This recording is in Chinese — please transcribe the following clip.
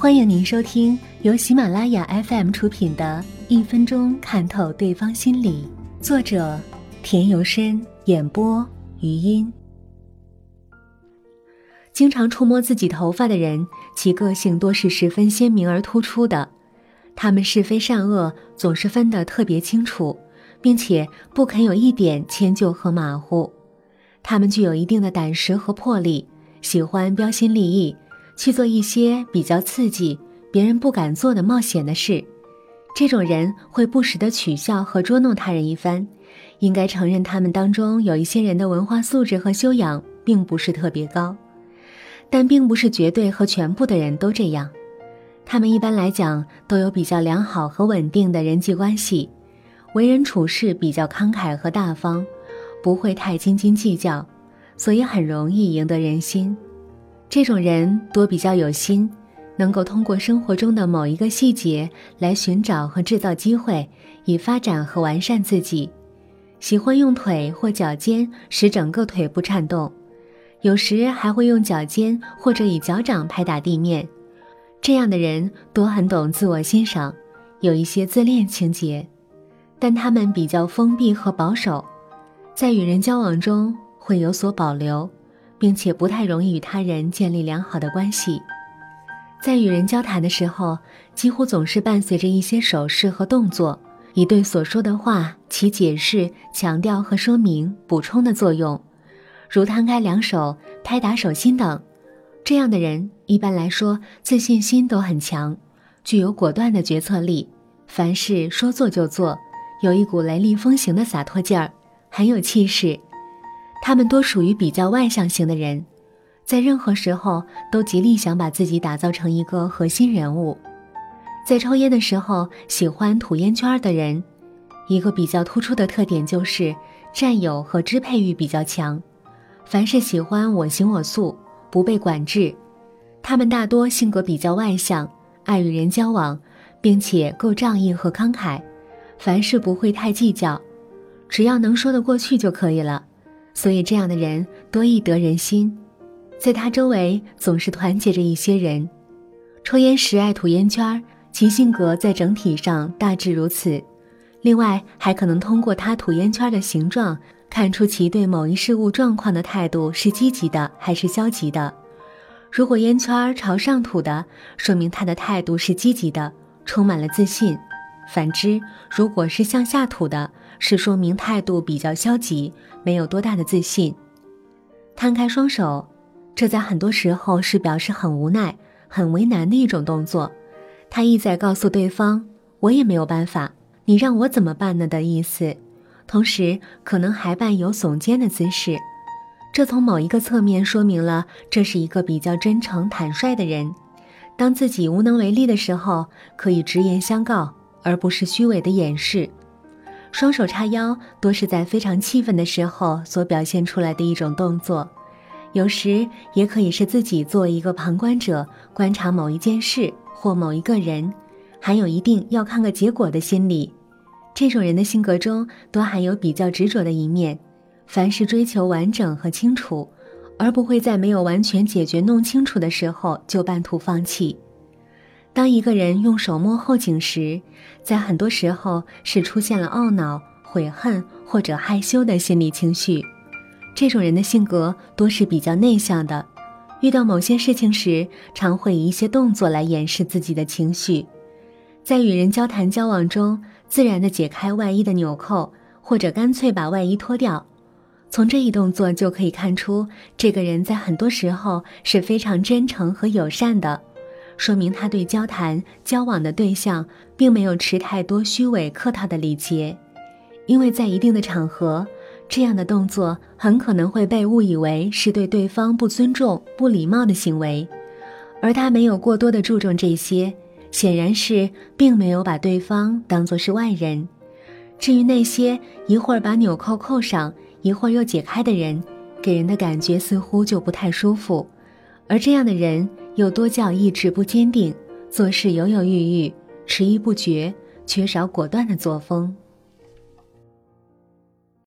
欢迎您收听由喜马拉雅 FM 出品的《一分钟看透对方心理》，作者田由深，演播余音。经常触摸自己头发的人，其个性多是十分鲜明而突出的。他们是非善恶总是分得特别清楚，并且不肯有一点迁就和马虎。他们具有一定的胆识和魄力，喜欢标新立异。去做一些比较刺激、别人不敢做的冒险的事，这种人会不时的取笑和捉弄他人一番。应该承认，他们当中有一些人的文化素质和修养并不是特别高，但并不是绝对和全部的人都这样。他们一般来讲都有比较良好和稳定的人际关系，为人处事比较慷慨和大方，不会太斤斤计较，所以很容易赢得人心。这种人多比较有心，能够通过生活中的某一个细节来寻找和制造机会，以发展和完善自己。喜欢用腿或脚尖使整个腿部颤动，有时还会用脚尖或者以脚掌拍打地面。这样的人多很懂自我欣赏，有一些自恋情节，但他们比较封闭和保守，在与人交往中会有所保留。并且不太容易与他人建立良好的关系，在与人交谈的时候，几乎总是伴随着一些手势和动作，以对所说的话起解释、强调和说明、补充的作用，如摊开两手、拍打手心等。这样的人一般来说自信心都很强，具有果断的决策力，凡事说做就做，有一股雷厉风行的洒脱劲儿，很有气势。他们多属于比较外向型的人，在任何时候都极力想把自己打造成一个核心人物。在抽烟的时候，喜欢吐烟圈的人，一个比较突出的特点就是占有和支配欲比较强，凡是喜欢我行我素，不被管制。他们大多性格比较外向，爱与人交往，并且够仗义和慷慨，凡事不会太计较，只要能说得过去就可以了。所以，这样的人多易得人心，在他周围总是团结着一些人。抽烟时爱吐烟圈儿，其性格在整体上大致如此。另外，还可能通过他吐烟圈的形状，看出其对某一事物状况的态度是积极的还是消极的。如果烟圈朝上吐的，说明他的态度是积极的，充满了自信；反之，如果是向下吐的，是说明态度比较消极，没有多大的自信。摊开双手，这在很多时候是表示很无奈、很为难的一种动作。他意在告诉对方：“我也没有办法，你让我怎么办呢？”的意思。同时，可能还伴有耸肩的姿势。这从某一个侧面说明了这是一个比较真诚、坦率的人。当自己无能为力的时候，可以直言相告，而不是虚伪的掩饰。双手叉腰，多是在非常气愤的时候所表现出来的一种动作，有时也可以是自己作为一个旁观者观察某一件事或某一个人，含有一定要看个结果的心理。这种人的性格中多含有比较执着的一面，凡事追求完整和清楚，而不会在没有完全解决弄清楚的时候就半途放弃。当一个人用手摸后颈时，在很多时候是出现了懊恼、悔恨或者害羞的心理情绪。这种人的性格多是比较内向的，遇到某些事情时，常会以一些动作来掩饰自己的情绪。在与人交谈交往中，自然的解开外衣的纽扣，或者干脆把外衣脱掉。从这一动作就可以看出，这个人在很多时候是非常真诚和友善的。说明他对交谈交往的对象并没有持太多虚伪客套的礼节，因为在一定的场合，这样的动作很可能会被误以为是对对方不尊重、不礼貌的行为，而他没有过多的注重这些，显然是并没有把对方当作是外人。至于那些一会儿把纽扣扣上，一会儿又解开的人，给人的感觉似乎就不太舒服，而这样的人。有多叫意志不坚定，做事犹犹豫豫，迟疑不决，缺少果断的作风。